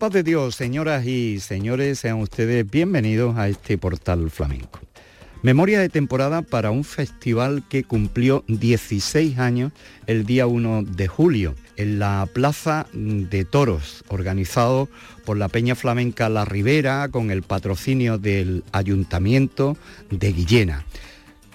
paz de Dios, señoras y señores, sean ustedes bienvenidos a este portal flamenco. Memoria de temporada para un festival que cumplió 16 años el día 1 de julio en la Plaza de Toros, organizado por la Peña Flamenca La Ribera con el patrocinio del Ayuntamiento de Guillena.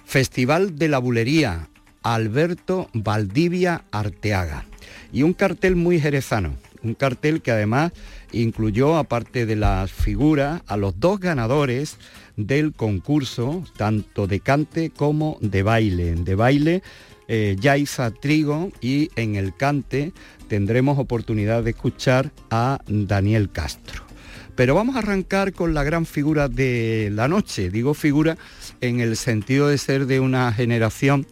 Festival de la Bulería, Alberto Valdivia Arteaga. Y un cartel muy jerezano, un cartel que además incluyó, aparte de las figuras, a los dos ganadores del concurso, tanto de cante como de baile. De baile, eh, Yaisa Trigo y en el cante tendremos oportunidad de escuchar a Daniel Castro. Pero vamos a arrancar con la gran figura de la noche. Digo figura en el sentido de ser de una generación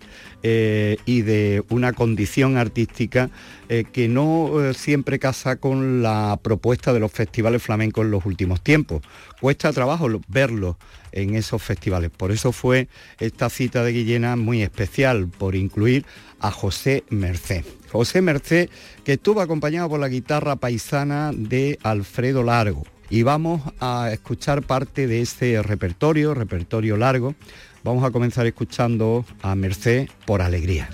eh, y de una condición artística eh, que no eh, siempre casa con la propuesta de los festivales flamencos en los últimos tiempos. Cuesta trabajo verlos en esos festivales. Por eso fue esta cita de Guillena muy especial, por incluir a José Merced. José Merced, que estuvo acompañado por la guitarra paisana de Alfredo Largo. Y vamos a escuchar parte de este repertorio, repertorio largo, Vamos a comenzar escuchando a Merced por alegría.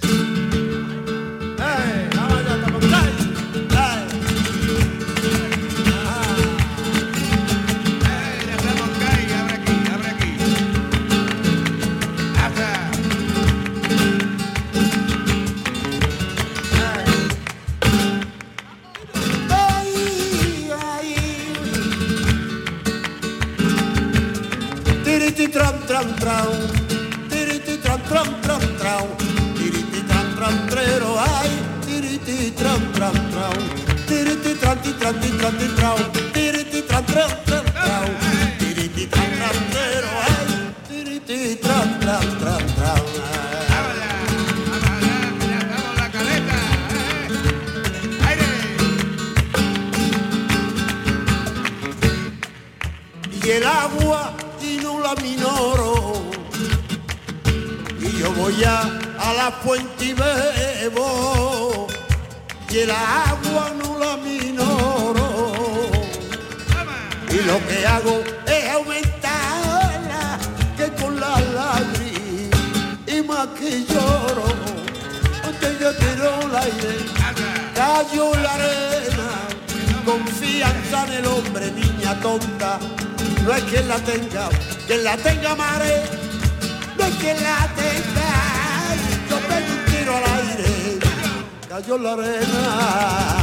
Y el agua y minoro yo voy a, a la fuente y bebo, y el agua no la minoro. Lo que hago es aumentarla, que con la lágrima y más que lloro, yo tiro el aire, cayó la arena, confianza en el hombre, niña tonta, no es que la tenga, que la tenga mare de que la tenga. Yo pego un tiro al aire, cayó la arena.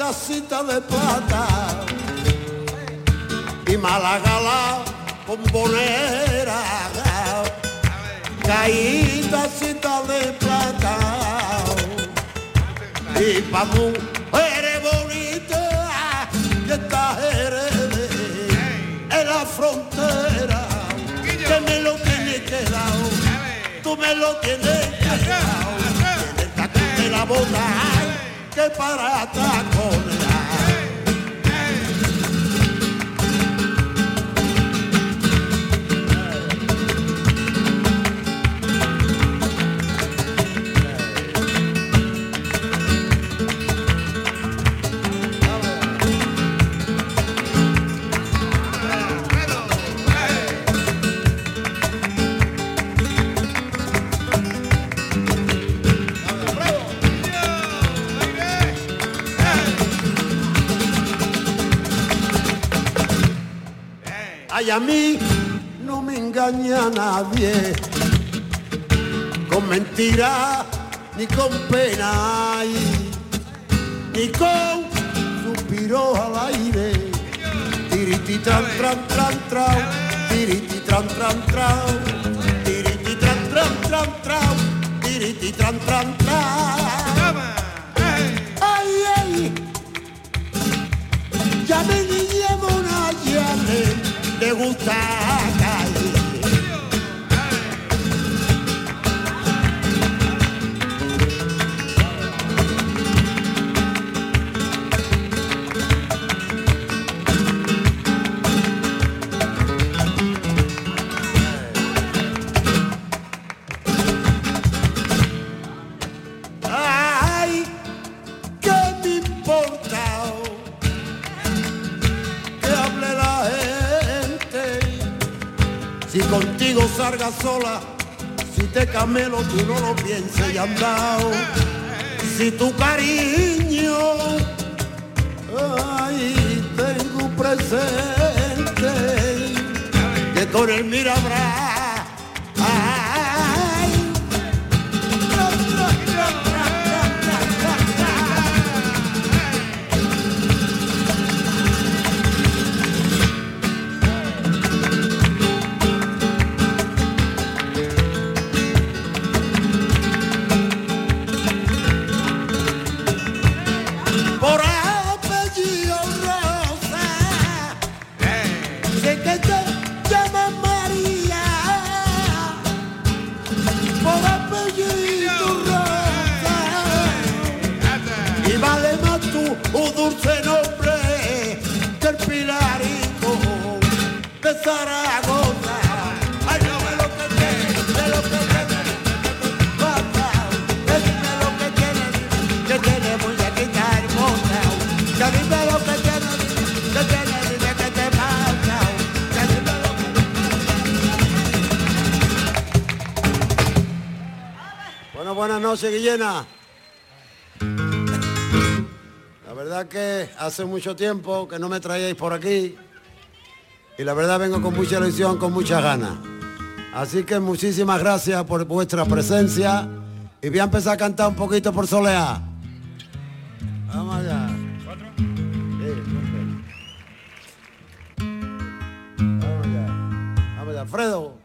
Tacita de plata. Y Málaga la bombonera caí tacita de plata. Y pa' eres bonita esta eres en la frontera. Que me lo tienes quedado tú me lo tienes en el la bota que para a mí no me engaña nadie con mentira ni con pena ni con suspiros al aire. Tiriti tran tran tran tran, tiriti tran tran tran, tiriti tran tran tran tran, tiriti tran tran tran. degustar. Sola, si te camelo tú no lo pienses y andao. Si tu cariño, ay, tengo presente, que con el mira noches, Guillena. La verdad que hace mucho tiempo que no me traíais por aquí y la verdad vengo con mucha ilusión, con muchas ganas. Así que muchísimas gracias por vuestra presencia y voy a empezar a cantar un poquito por soleá. Vamos allá. Vamos allá. Vamos allá. Alfredo.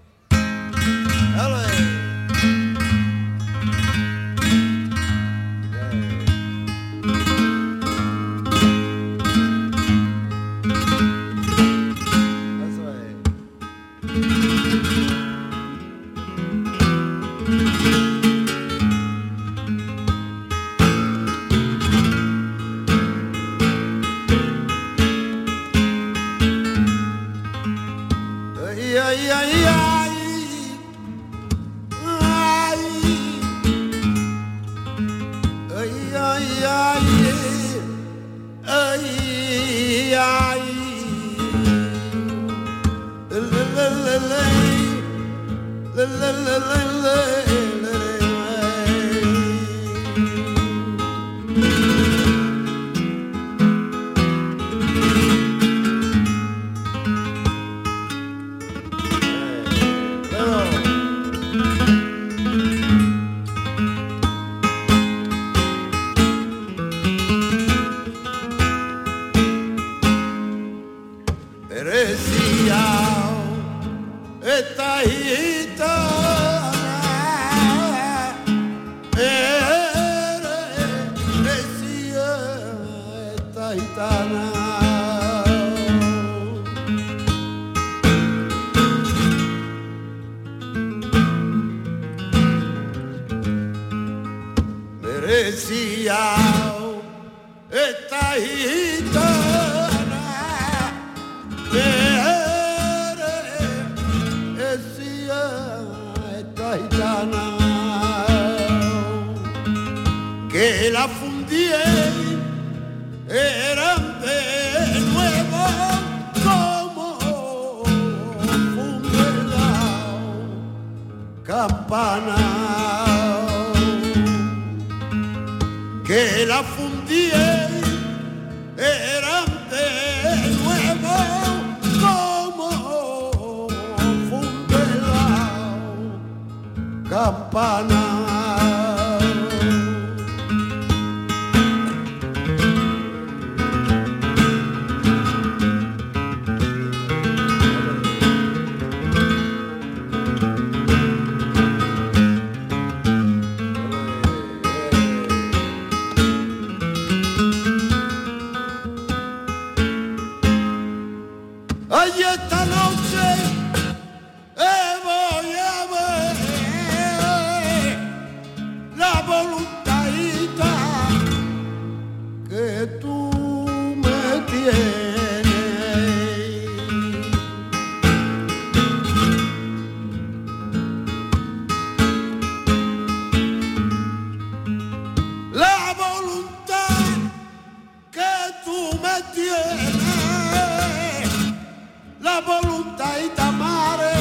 la voluntad y tamare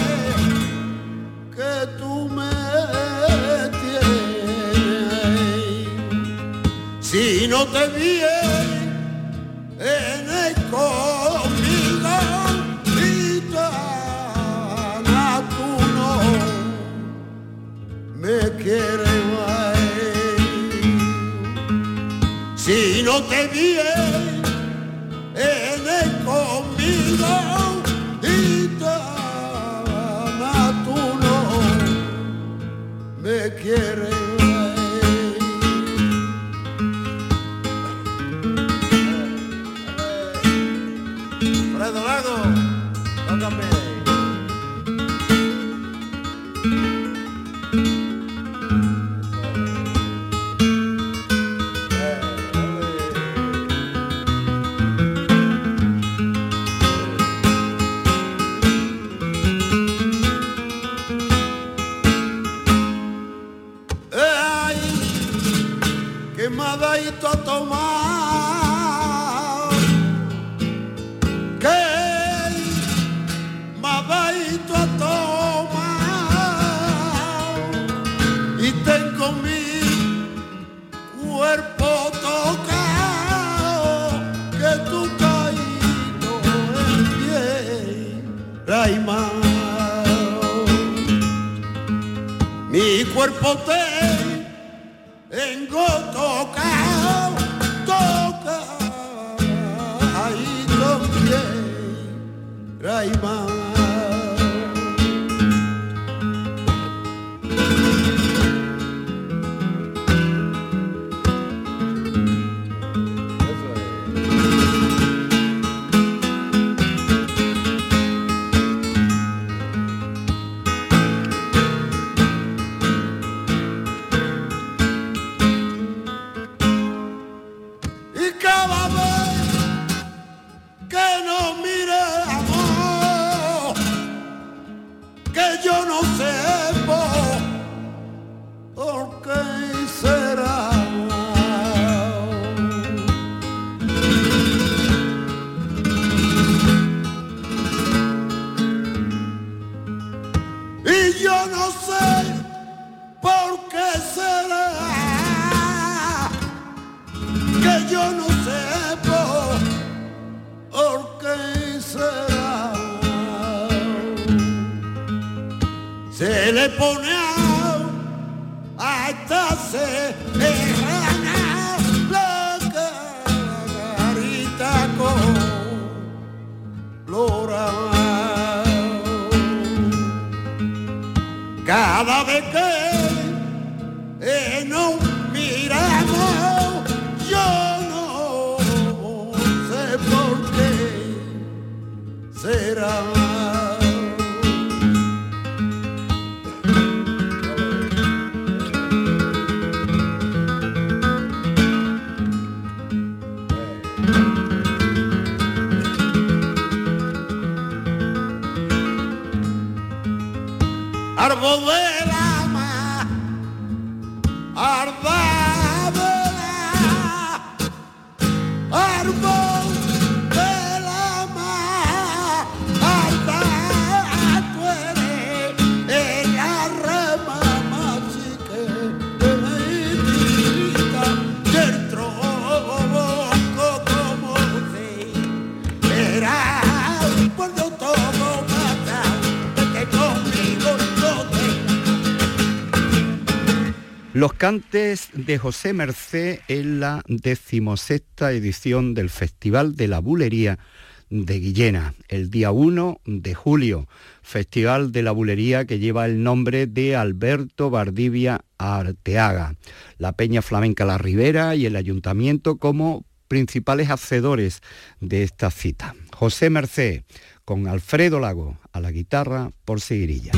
que tú me tienes. Si no te vienes en el conmigo, gitana, tú no me quieres. más. Si no te vienes tomar que mabaito a tomar. Y tengo mi cuerpo tocado que tú caído en pie Raima mi cuerpo te love. árbol del alma, árbol Los cantes de José Mercé en la decimosexta edición del Festival de la Bulería de Guillena, el día 1 de julio, Festival de la Bulería que lleva el nombre de Alberto Bardivia Arteaga, la Peña Flamenca La Ribera y el Ayuntamiento como principales hacedores de esta cita. José Mercé con Alfredo Lago a la guitarra por seguirilla.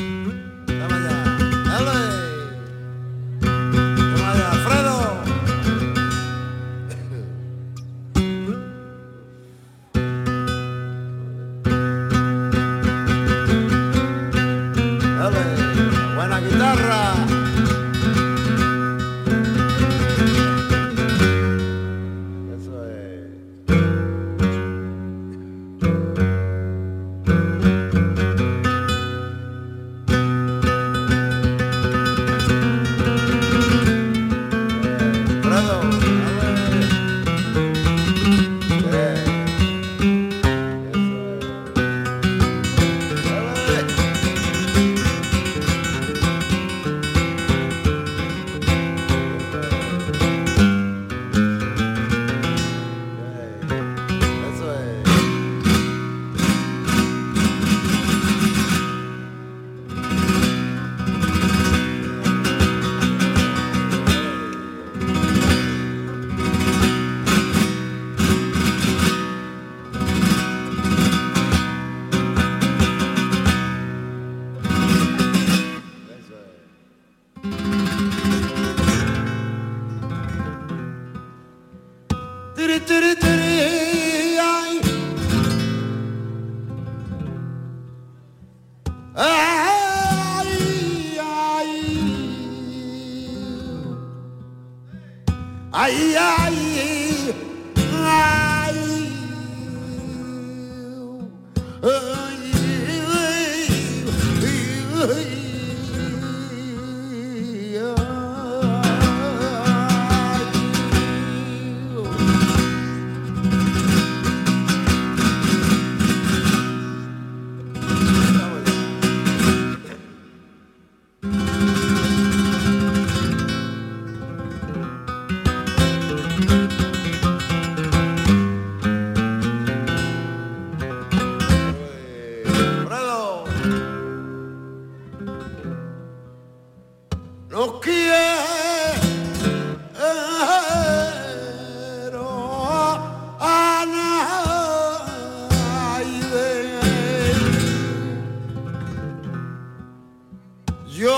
Yo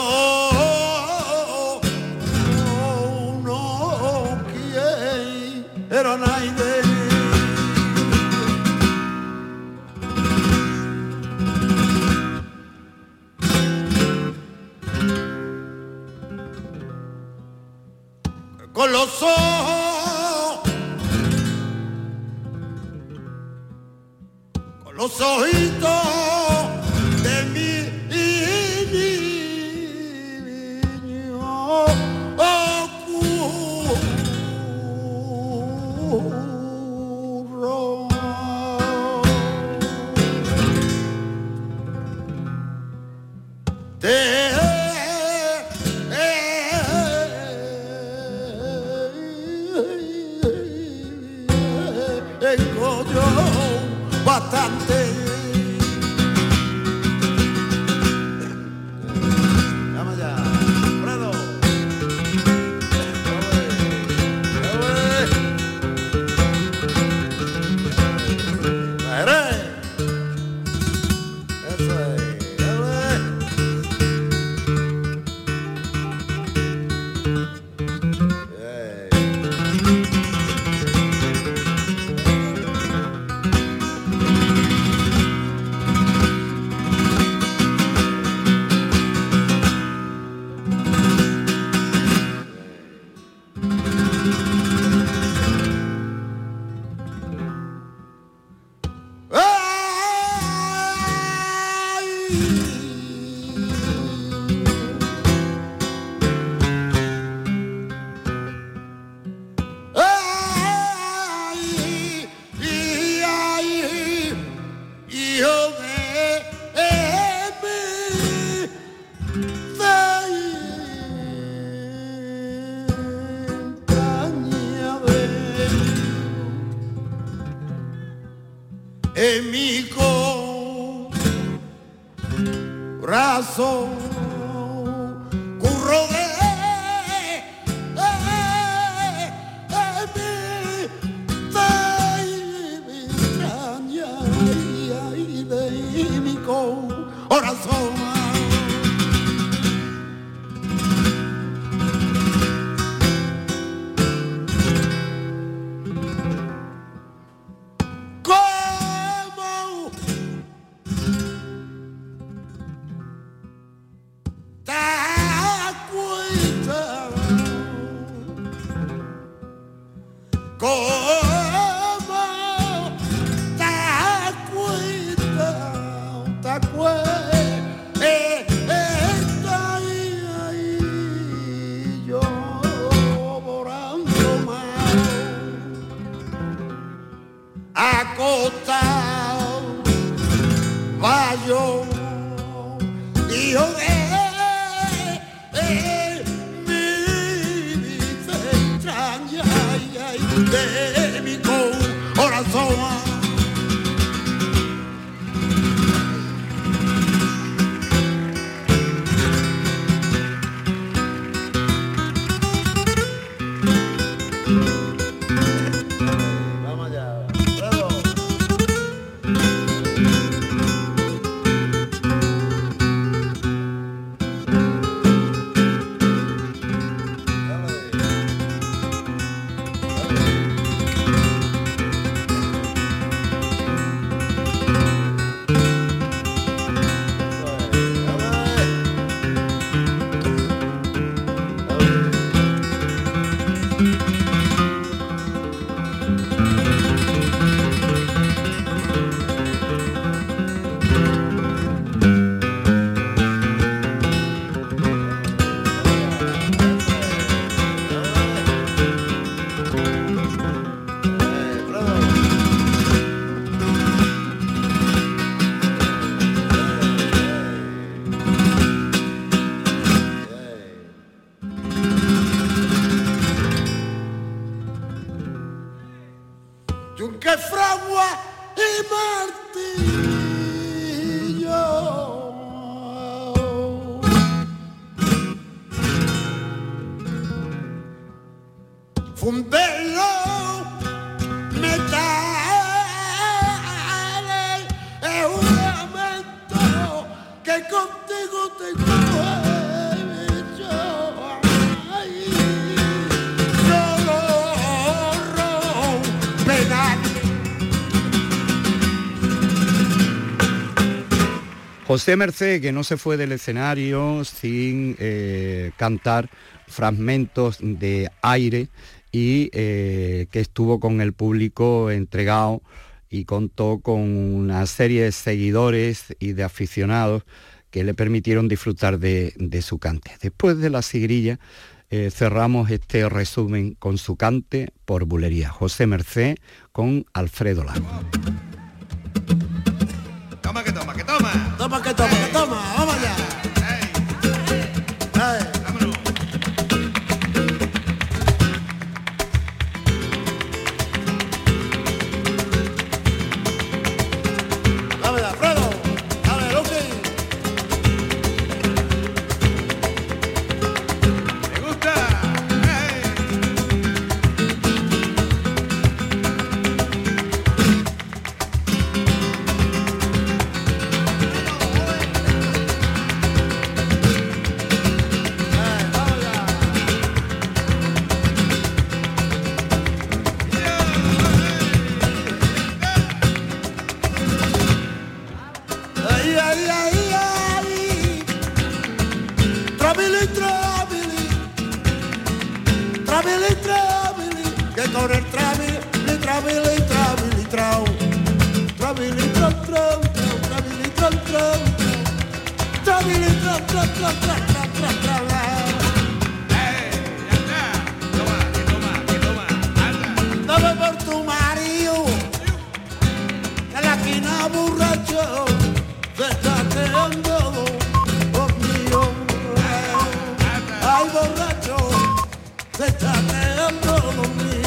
no quiero nadie. Con los ojos, con los ojitos. José Merced, que no se fue del escenario sin eh, cantar fragmentos de aire y eh, que estuvo con el público entregado y contó con una serie de seguidores y de aficionados que le permitieron disfrutar de, su cante. Después de la sigrilla eh, cerramos este resumen con su cante por bulería. José Merced con Alfredo Lago. Toma. Que toma, que toma. Satan, I am me.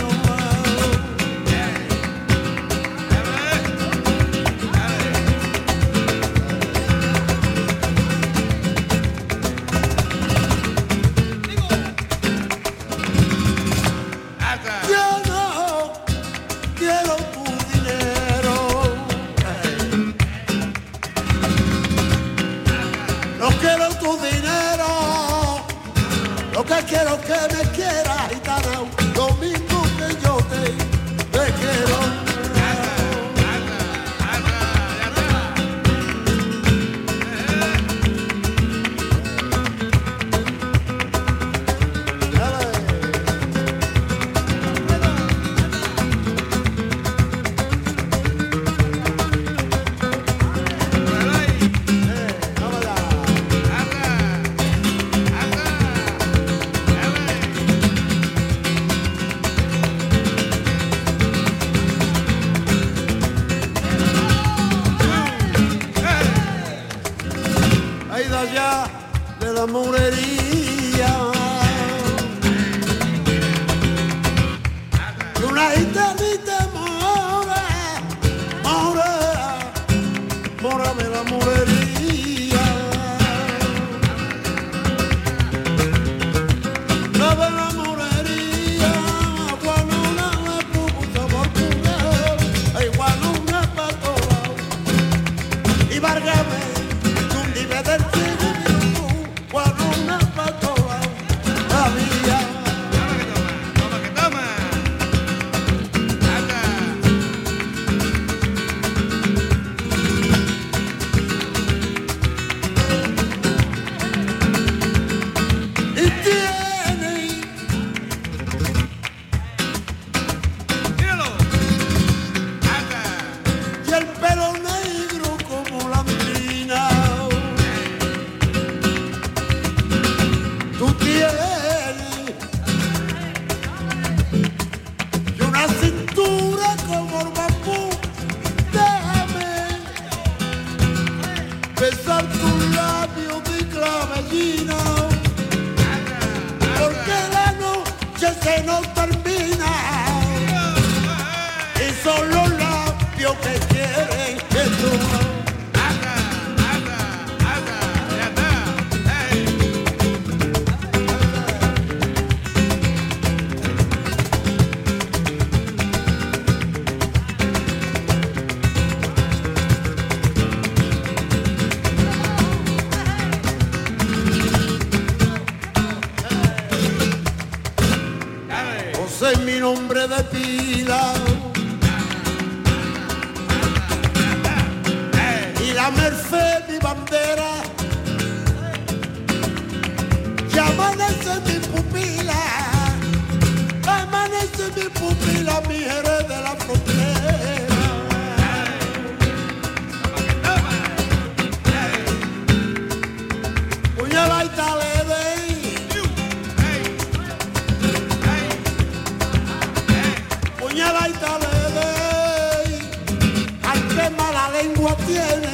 lengua tiene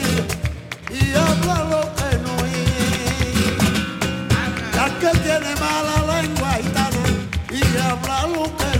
y habla lo que no es. La que tiene mala lengua y habla lo que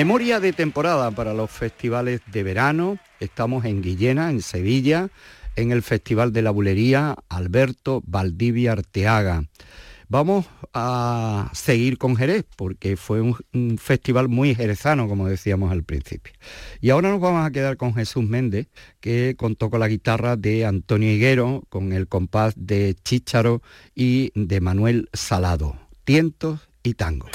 Memoria de temporada para los festivales de verano. Estamos en Guillena, en Sevilla, en el Festival de la Bulería Alberto Valdivia Arteaga. Vamos a seguir con Jerez, porque fue un, festival muy jerezano, como decíamos al principio. Y ahora nos vamos a quedar con Jesús Méndez, que contó con la guitarra de Antonio Higuero, con el compás de Chícharo y de Manuel Salado. Tientos y tango.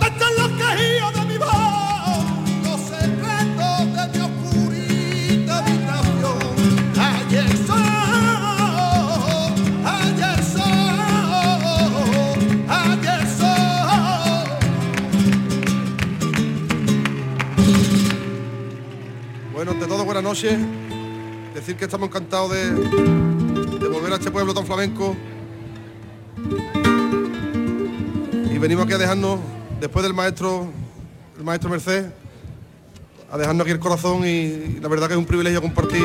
Están los caídas de mi voz, los secretos de mi oscurita vibración. Allá son, ayes son, allí son. Bueno, ante todo, buenas noches. Decir que estamos encantados de volver a este pueblo tan flamenco. Y venimos aquí a dejarnos después del maestro, el maestro Merced, a dejarnos aquí el corazón y, la verdad que es un privilegio compartir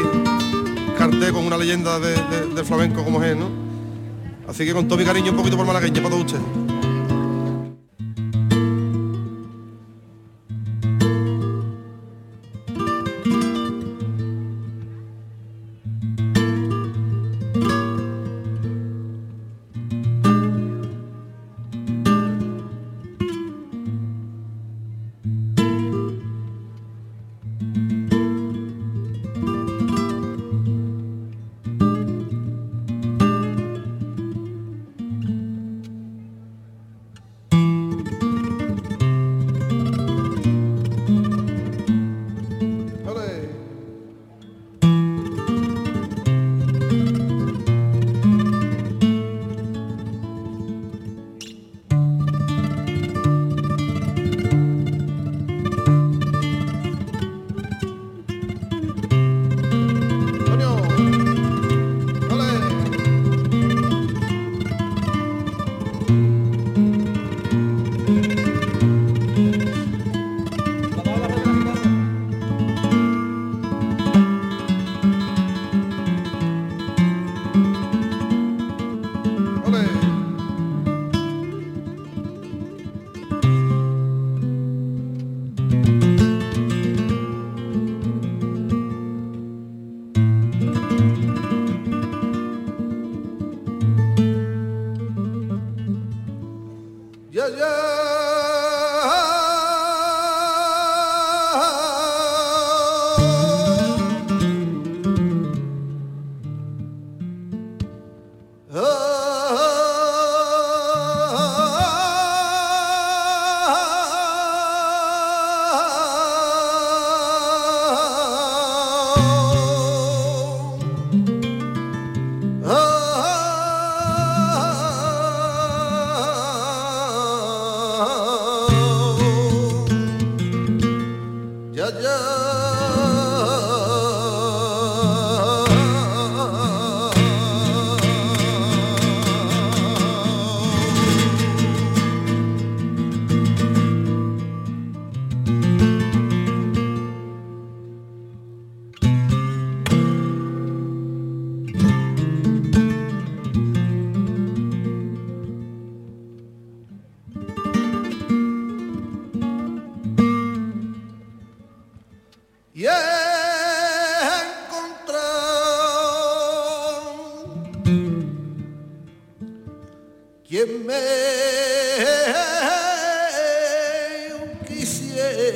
cartel con una leyenda del flamenco como es, ¿no? Así que con todo mi cariño un poquito por malagueña para todos ustedes.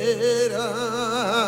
Y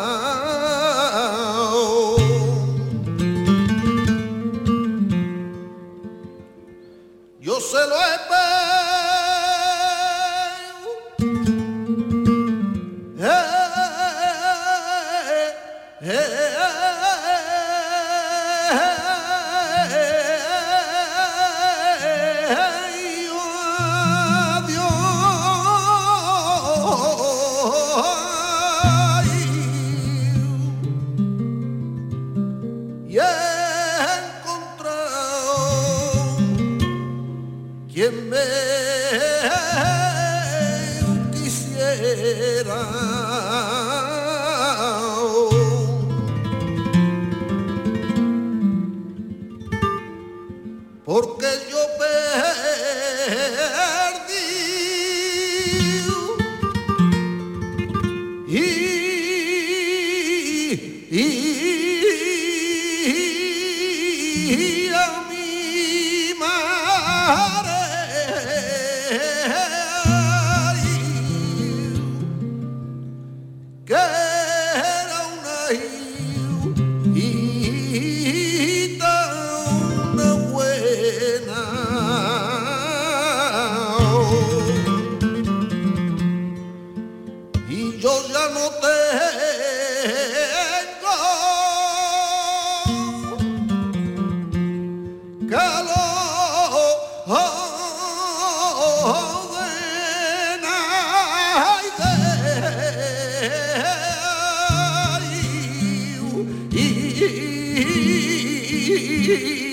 you.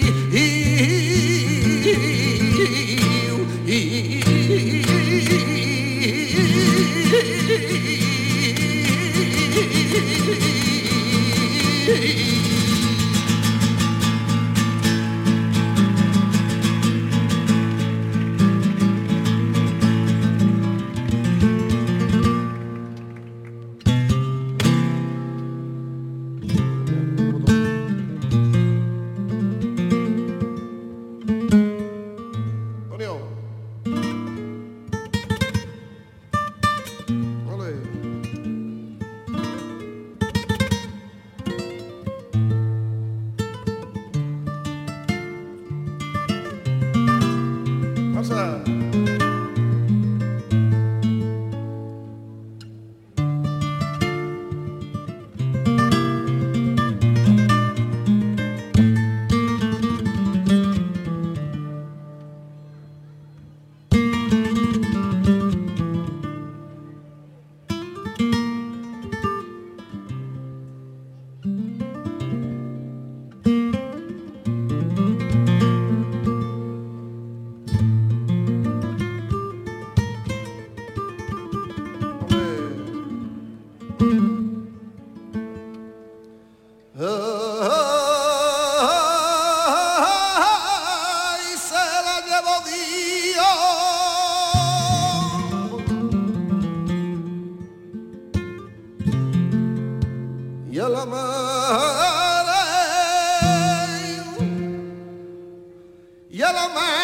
A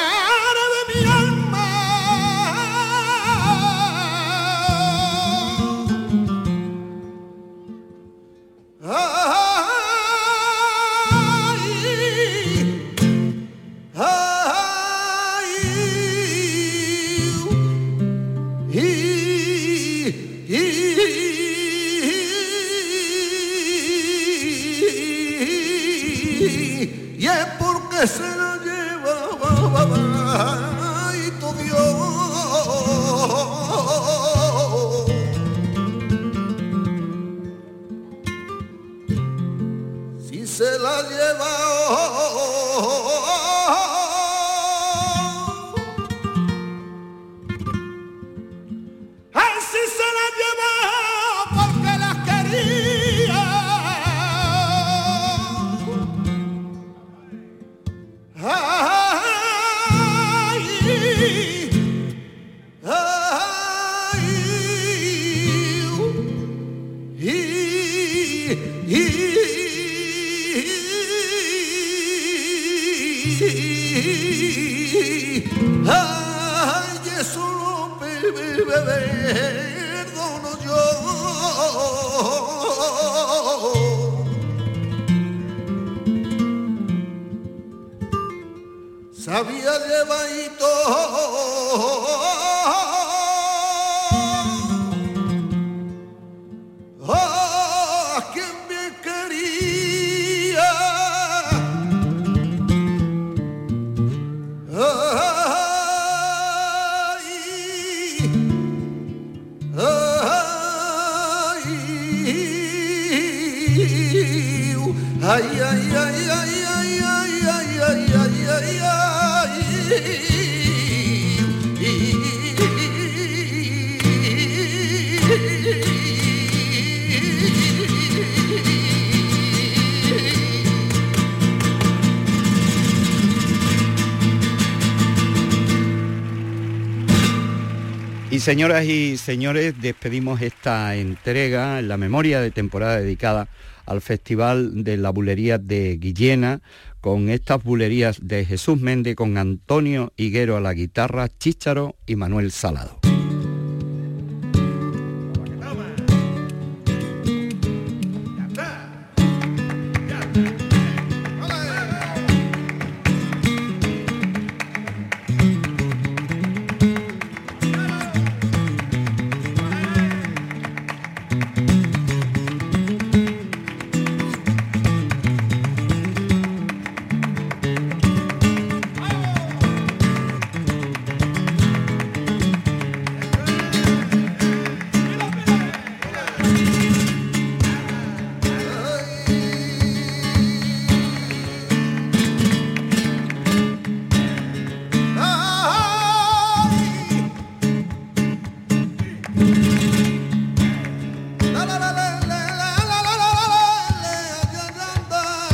Señoras y señores, despedimos esta entrega en la memoria de temporada dedicada al Festival de la Bulería de Guillena, con estas bulerías de Jesús Méndez, con Antonio Higuero a la guitarra, Chícharo y Manuel Salado.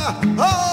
oh.